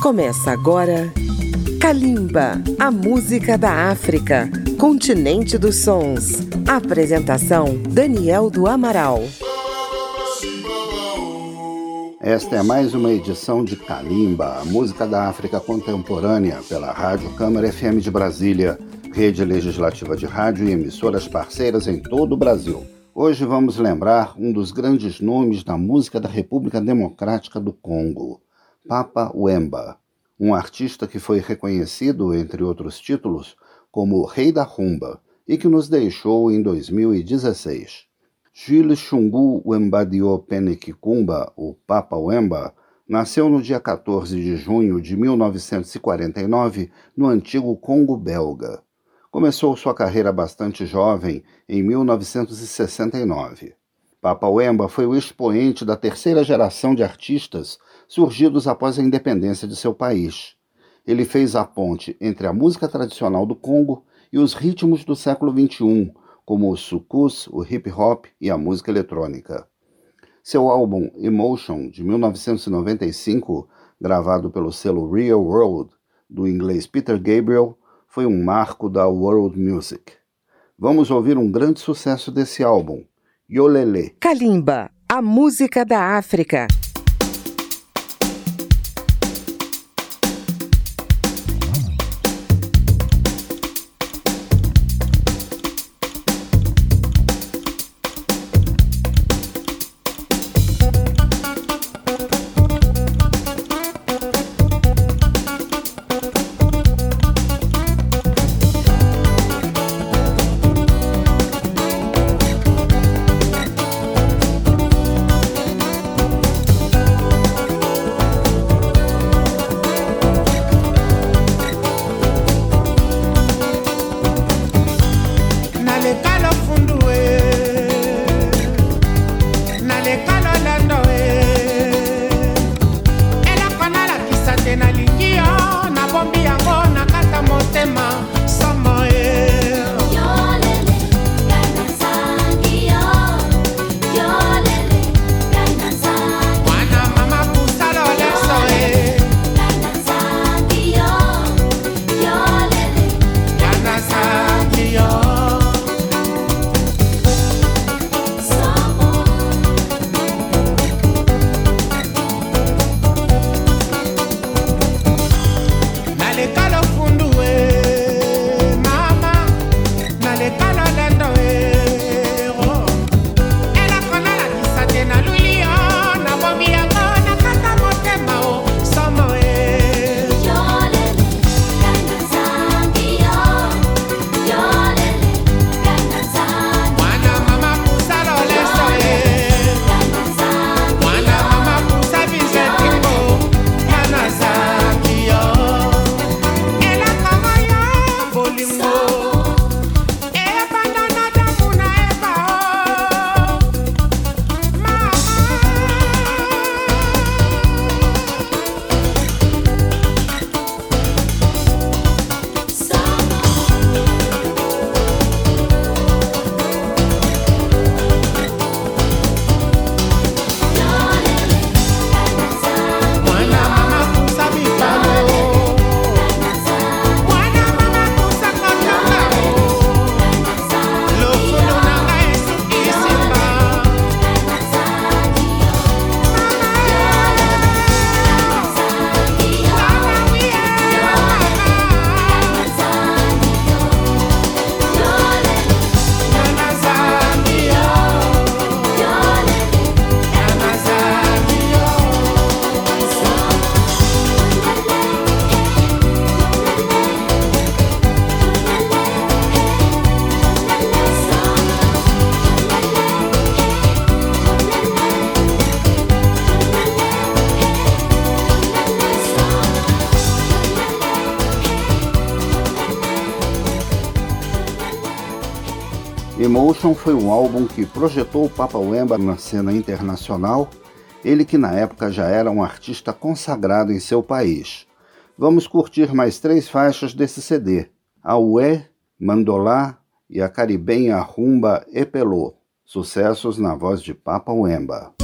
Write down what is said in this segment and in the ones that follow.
Começa agora Kalimba, a música da África, continente dos sons. Apresentação Daniel do Amaral. Esta é mais uma edição de Kalimba, a música da África contemporânea, pela Rádio Câmara FM de Brasília, rede legislativa de rádio e emissoras parceiras em todo o Brasil. Hoje vamos lembrar um dos grandes nomes da música da República Democrática do Congo, Papa Wemba, um artista que foi reconhecido, entre outros títulos, como Rei da Rumba e que nos deixou em 2016. Jules Chungu Wembadio Penekikumba, o Papa Wemba, nasceu no dia 14 de junho de 1949 no antigo Congo belga. Começou sua carreira bastante jovem, em 1969. Papa Wemba foi o expoente da terceira geração de artistas surgidos após a independência de seu país. Ele fez a ponte entre a música tradicional do Congo e os ritmos do século XXI, como o sucus, o hip hop e a música eletrônica. Seu álbum Emotion, de 1995, gravado pelo selo Real World, do inglês Peter Gabriel, foi um marco da world music. Vamos ouvir um grande sucesso desse álbum, Yolele. Kalimba, a música da África. Emotion foi um álbum que projetou o Papa Wemba na cena internacional, ele que na época já era um artista consagrado em seu país. Vamos curtir mais três faixas desse CD: a Ué, Mandolá e a caribenha Rumba Epelô, sucessos na voz de Papa Wemba.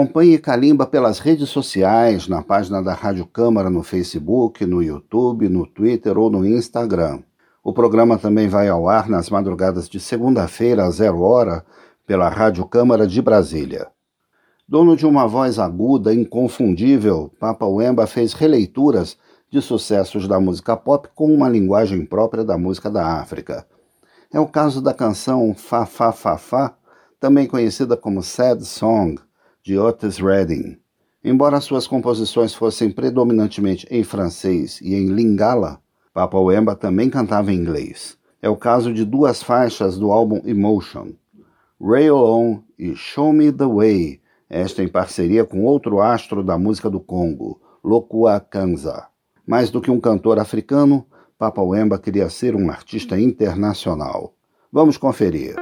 Acompanhe Calimba pelas redes sociais, na página da Rádio Câmara no Facebook, no YouTube, no Twitter ou no Instagram. O programa também vai ao ar nas madrugadas de segunda-feira, às zero hora, pela Rádio Câmara de Brasília. Dono de uma voz aguda, inconfundível, Papa Wemba fez releituras de sucessos da música pop com uma linguagem própria da música da África. É o caso da canção Fa Fa Fa Fa, também conhecida como Sad Song, de Otis Redding. Embora suas composições fossem predominantemente em francês e em lingala, Papa Wemba também cantava em inglês. É o caso de duas faixas do álbum Emotion, Rail On e Show Me the Way, esta em parceria com outro astro da música do Congo, Lokua Kanza. Mais do que um cantor africano, Papa Wemba queria ser um artista internacional. Vamos conferir.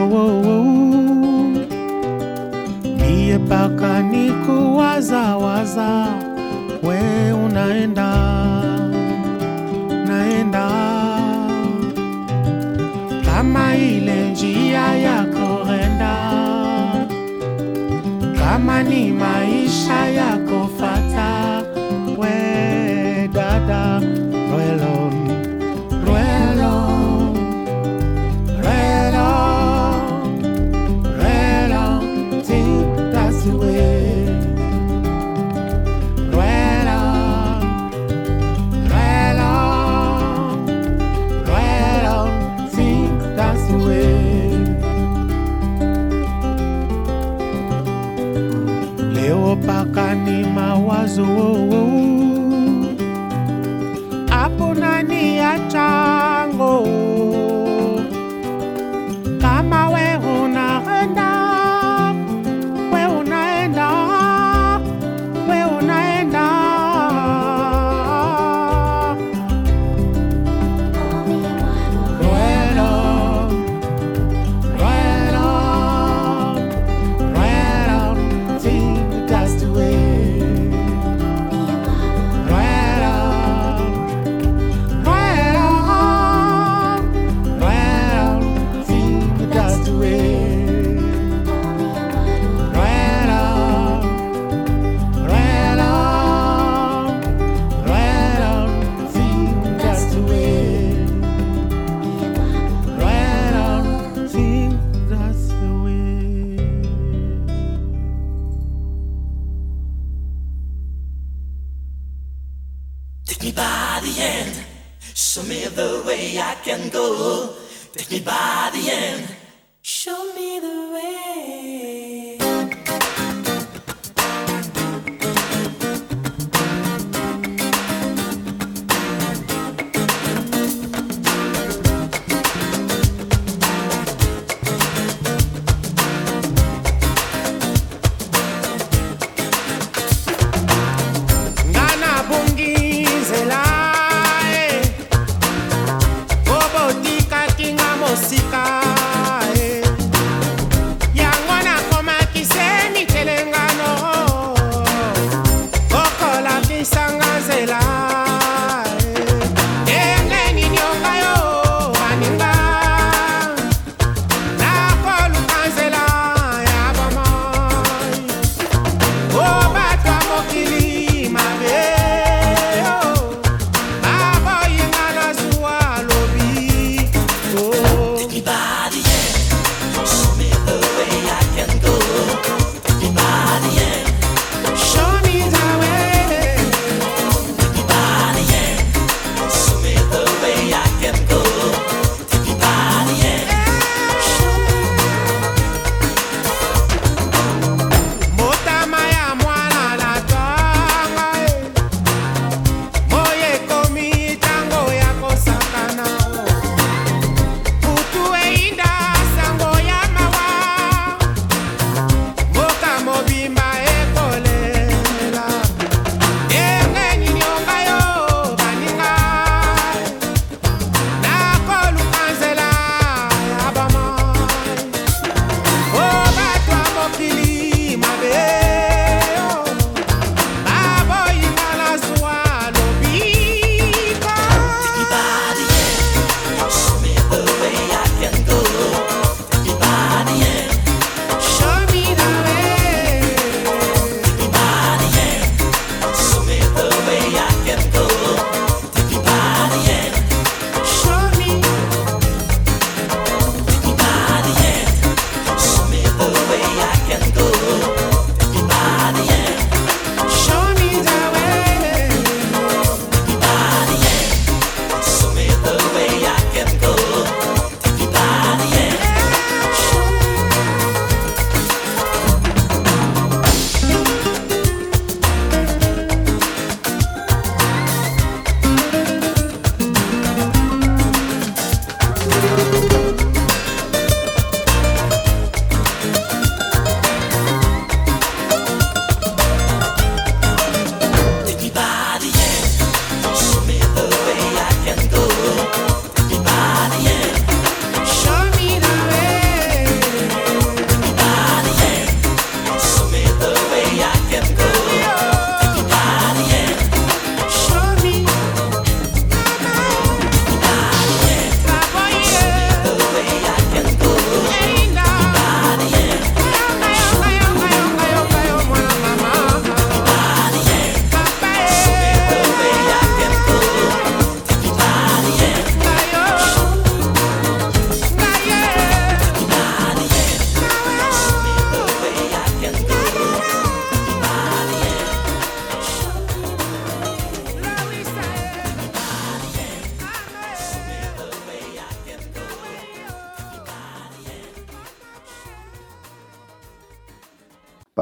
Mawazo ndiye paka ni kuwazawaza, we unaenda naenda. Kama ile njia ya korenda kama ni so Show me the way I can go. Take me by the end. Show me the way.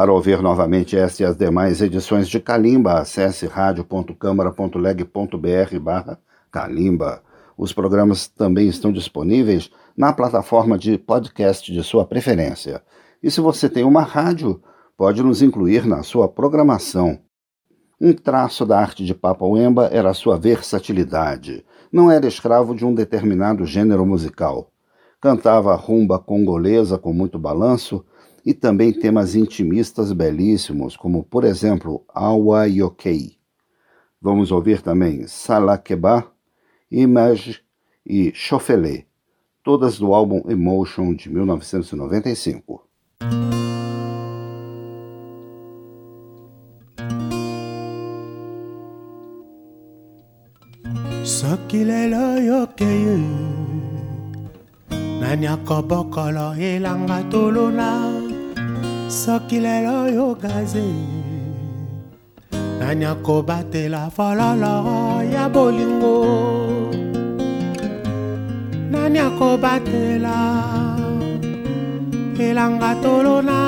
Para ouvir novamente esta e as demais edições de Calimba, acesse radio.câmara.leg.br barra Calimba. Os programas também estão disponíveis na plataforma de podcast de sua preferência. E se você tem uma rádio, pode nos incluir na sua programação. Um traço da arte de Papa Wemba era a sua versatilidade. Não era escravo de um determinado gênero musical. Cantava rumba congolesa com muito balanço e também temas intimistas belíssimos, como, por exemplo, Awa Yokei. Vamos ouvir também Salakeba, Image e Chofelé, todas do álbum Emotion de 1995. soki lelo nani akobokolo elanga tolona soki lelo yogaze nani akobatela fololo ya bolingo? Nani akobatela elanga tolona?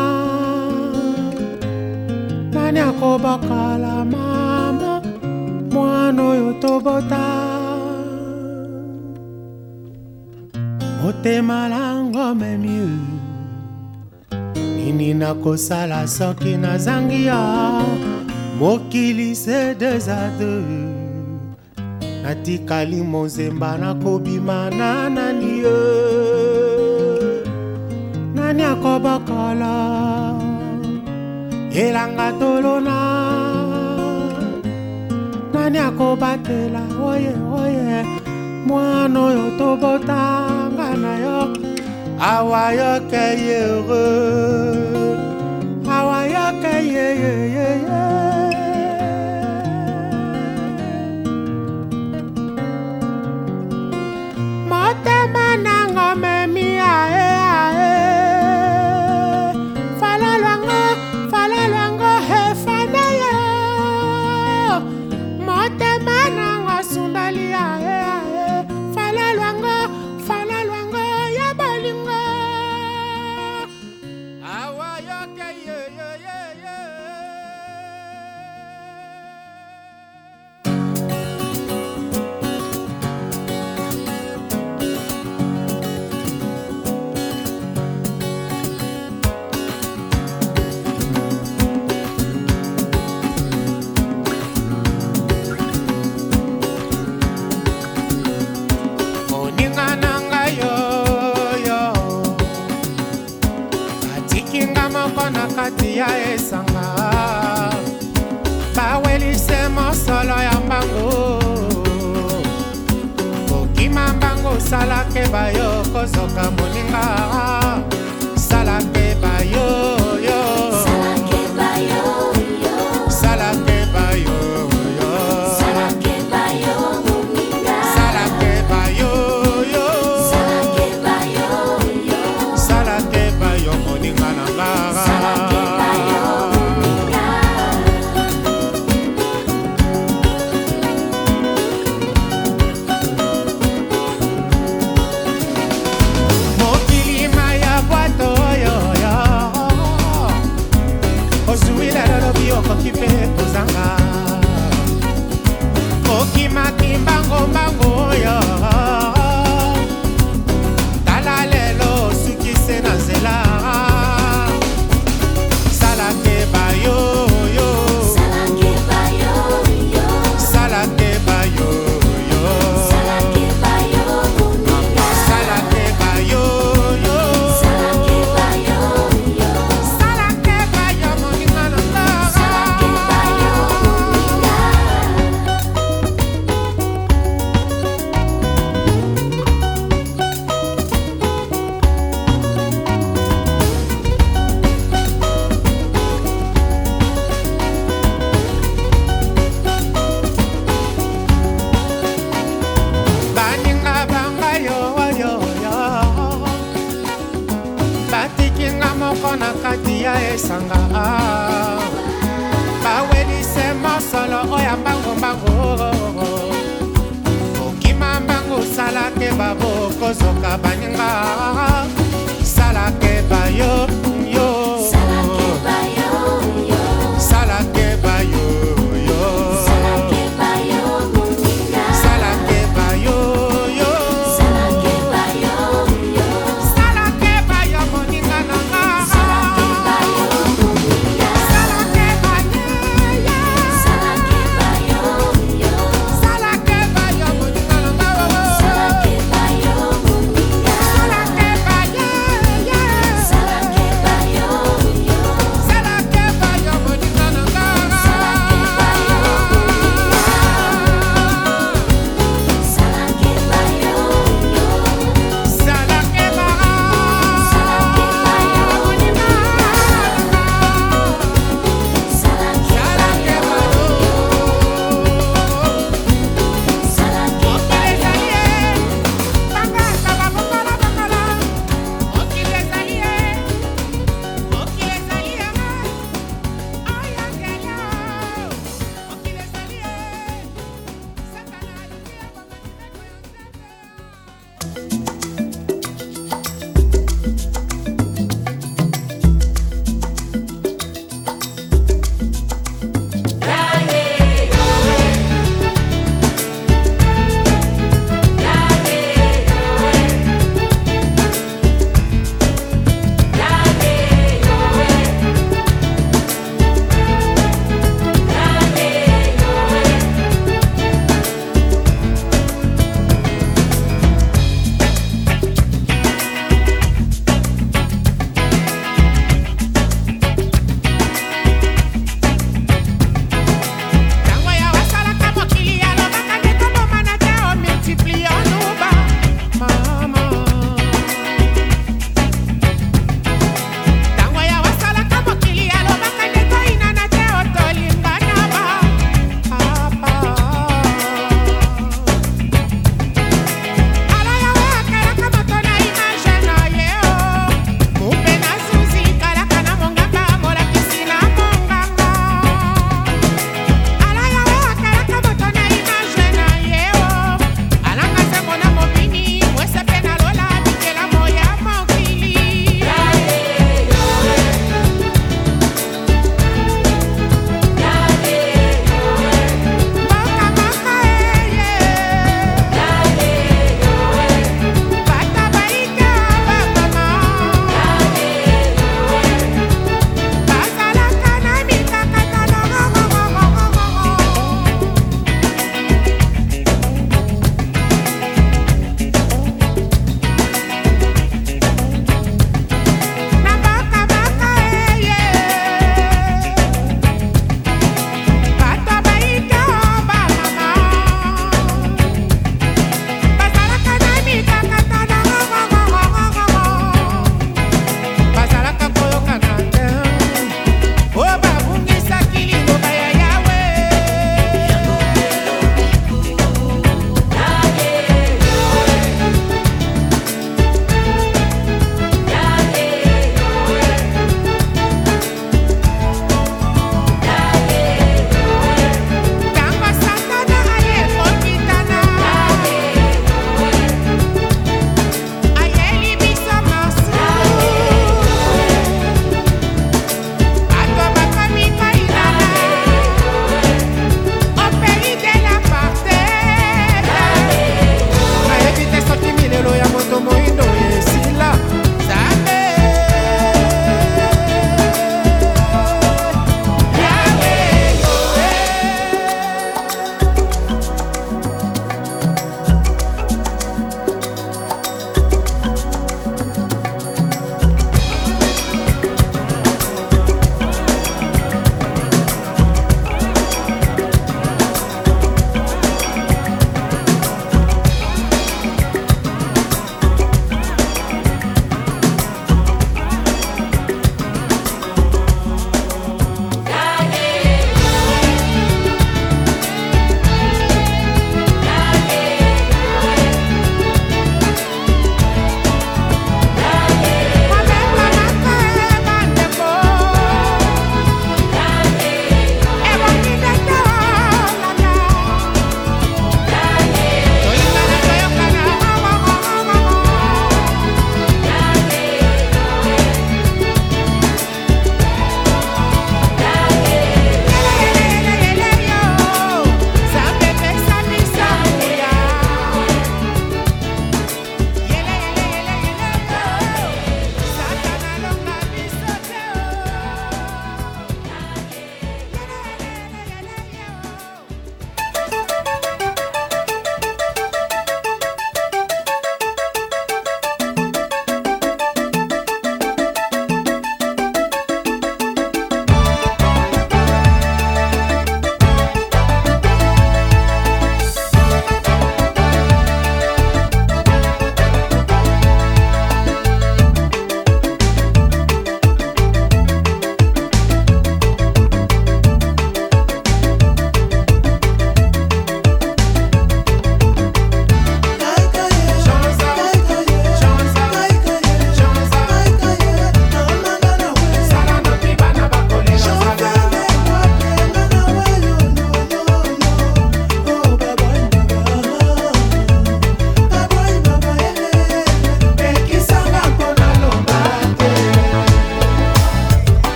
Nani akobokala mama mwana oyo tobota? Motema lango memi nini nakosala soki nazangi ya mokili se desade natikali mozemba nakobima na nani ye nani akobokola? Elanga tolona? Nani akobatela? Oye oye mwana oyo yo àwa yọkẹ yẹ o àwa yọkẹ yẹ. sala ke bayo kozoka moninga. Sala ke bayo salaki nga salakeba yo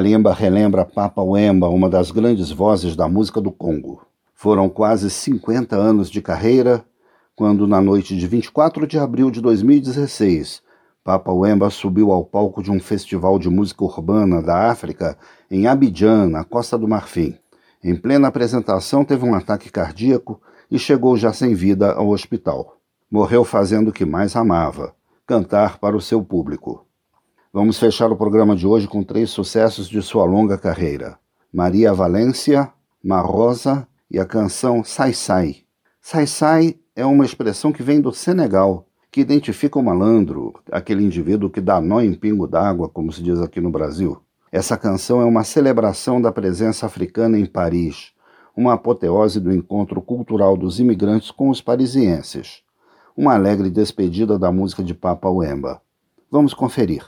Kalimba relembra Papa Wemba, uma das grandes vozes da música do Congo. Foram quase 50 anos de carreira quando, na noite de 24 de abril de 2016, Papa Wemba subiu ao palco de um festival de música urbana da África em Abidjan, na Costa do Marfim. Em plena apresentação, teve um ataque cardíaco e chegou já sem vida ao hospital. Morreu fazendo o que mais amava: cantar para o seu público. Vamos fechar o programa de hoje com três sucessos de sua longa carreira: Maria Valência, Marosa e a canção Sai Sai. Sai Sai é uma expressão que vem do Senegal, que identifica o malandro, aquele indivíduo que dá nó em pingo d'água, como se diz aqui no Brasil. Essa canção é uma celebração da presença africana em Paris, uma apoteose do encontro cultural dos imigrantes com os parisienses. Uma alegre despedida da música de Papa Wemba. Vamos conferir.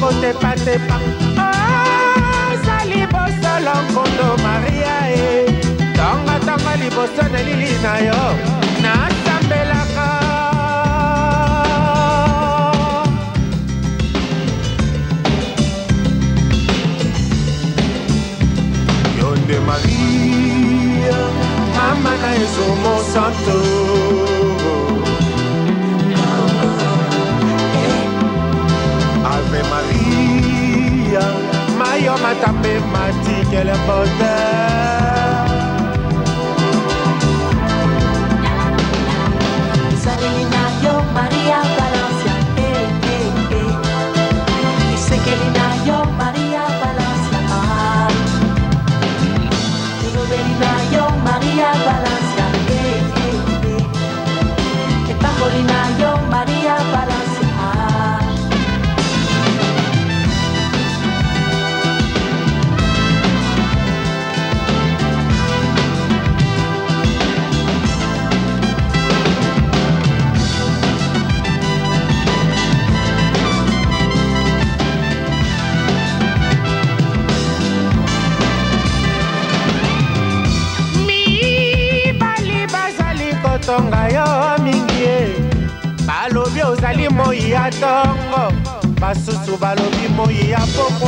kotepatepa ozali bosolo nkondo maria e tongatonga liboso na lili na yo nasambelaka yo nde maria mama na ezomo santo taper ma tique, elle est bonne. Basusu balobi moi ya pokwa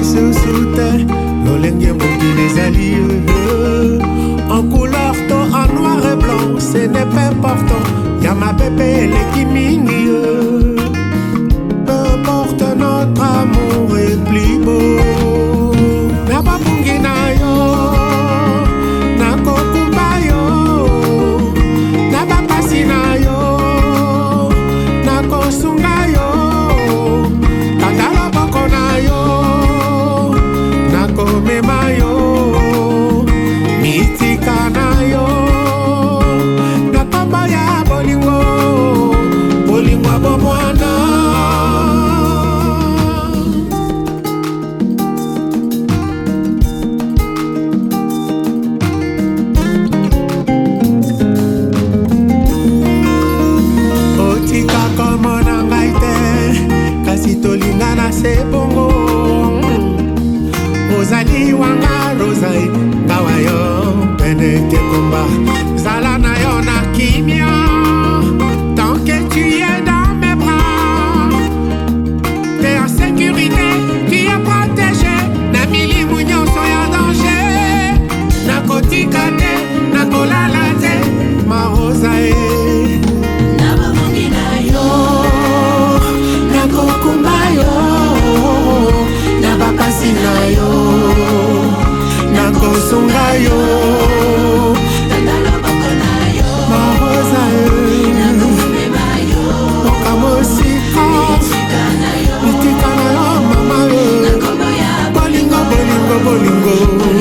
lisusu te lolenge mokili ezali en couleur to en noir et blanc ce n'est pas important. Ya mabe mpe eleki mingi you.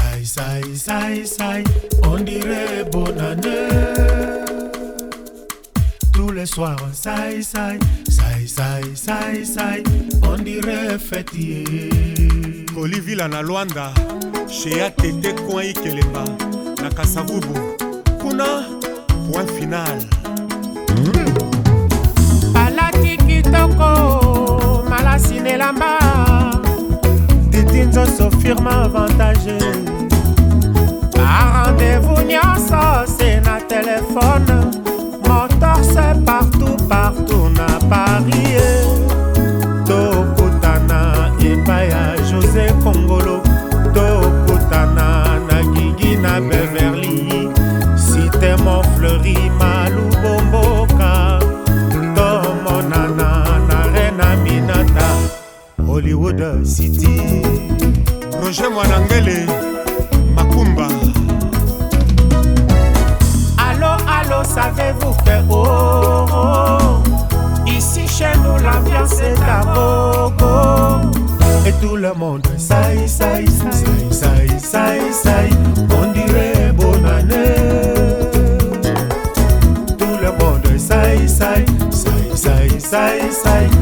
sai sai sai sai on dirait bonne année. Tous les soirs sai sai sai sai sai sai on dirait fêtier kolivila na lwanda shea tete coin ikelemba na kasavubu. Kuna point final. Palaki kitoko malasi nelamba soki nzoso firme avantage barendez-vous nyonso se na telefone motorse partout partout na paris. Tokutana epai ya josé kongolo. Tokutana na gigi na beverly. Sitemo fleuri malubomboka tomonana na rena minata hollywood city. roger mwanangele makumba alo alo savez-vous que oh, oh, ici chez nous l'ambiance est à bogo et tout le monde saï saï saï saï saï saï on dirait bonne année tout le monde saï saï saï saï saï saï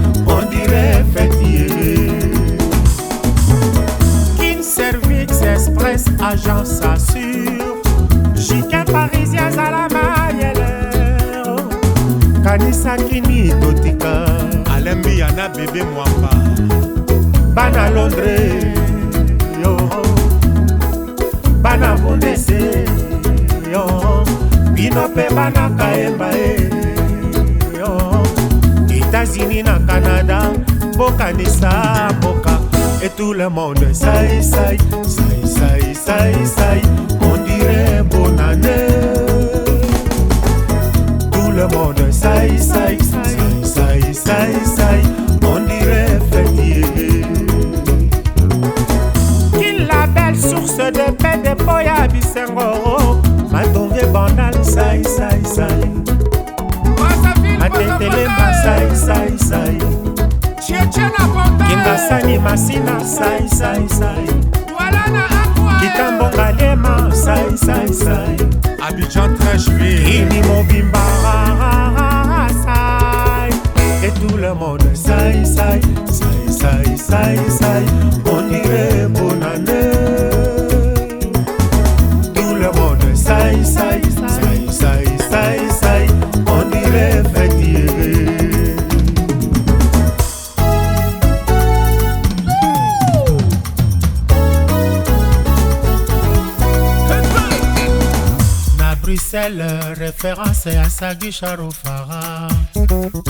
kanisaki ni totika alembi ya na bebe mwamba. Bana londres yo. Bana bondese yo. Bino mpe bana kayemba e yo. États-unis na canada bokanisa mboka. Et tout le monde sai sai sai sai sai sai sai sai sai on dirait fêtier Qu'il la belle source de paix de Boya Bisengo Matonge bandal sai sai sai Atetele ma sai sai sai Kingasani masina sai sai sai Kitambonga lema sai sai sai abidjan trècheville. Ini mobimba sai Et tout le monde. Ça, ça, ça, ça, ça, ça, on dirait pour référence à Sagui Charofara.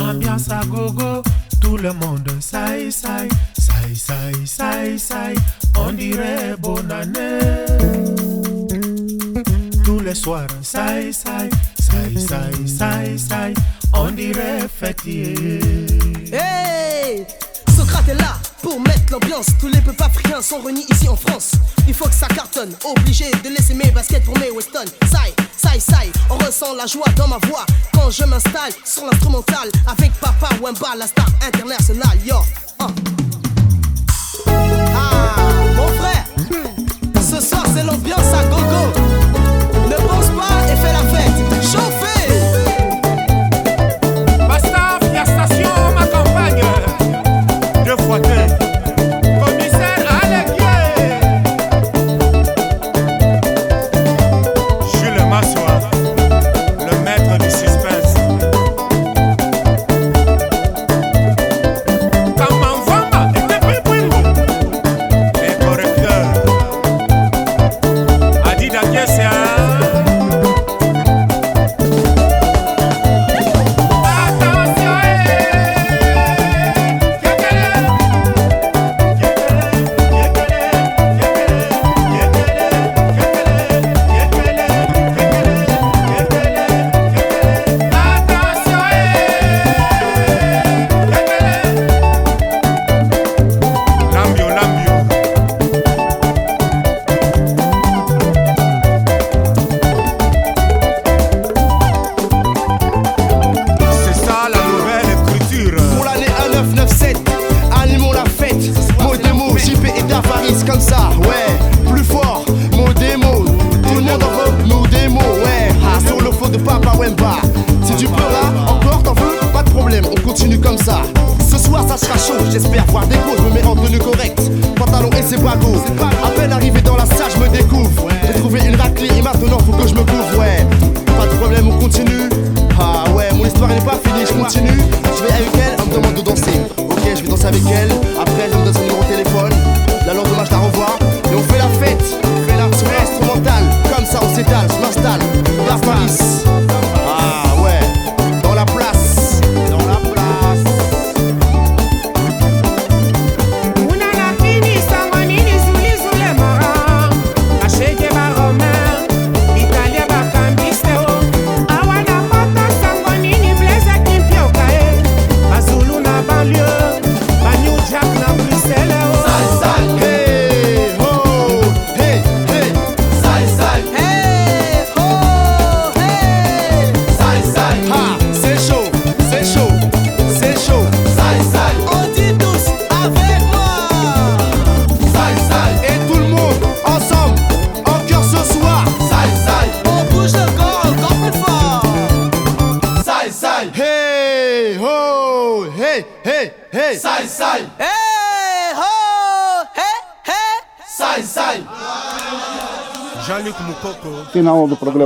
Ambiance à gogo, tout le monde saï saï, saï saï saï saï, on dirait bonne année. Tous les soirs, saï saï, saï saï saï saï, on dirait fêtier. Hey Socrate est là pour mettre l'ambiance. Tous les peuples africains sont réunis ici en France. Il faut que ça cartonne. Obligé de laisser mes baskets pour mes Weston. Sai, sai, sai. On ressent la joie dans ma voix quand je m'installe sur l'instrumental avec Papa Wemba, la star internationale. Yo. Ah. Mon frère. Ce soir c'est l'ambiance à gogo.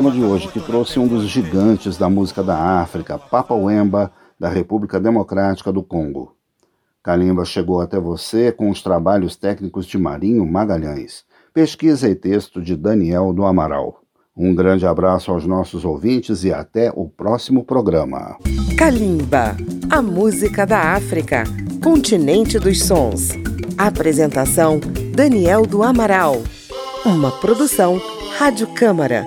Programa de hoje, que trouxe um dos gigantes da música da África, Papa Wemba, da República Democrática do Congo. Kalimba chegou até você com os trabalhos técnicos de Marinho Magalhães, pesquisa e texto de Daniel do Amaral. Um grande abraço aos nossos ouvintes e até o próximo programa. Kalimba, a música da África, continente dos sons. Apresentação: Daniel do Amaral. Uma produção Rádio Câmara,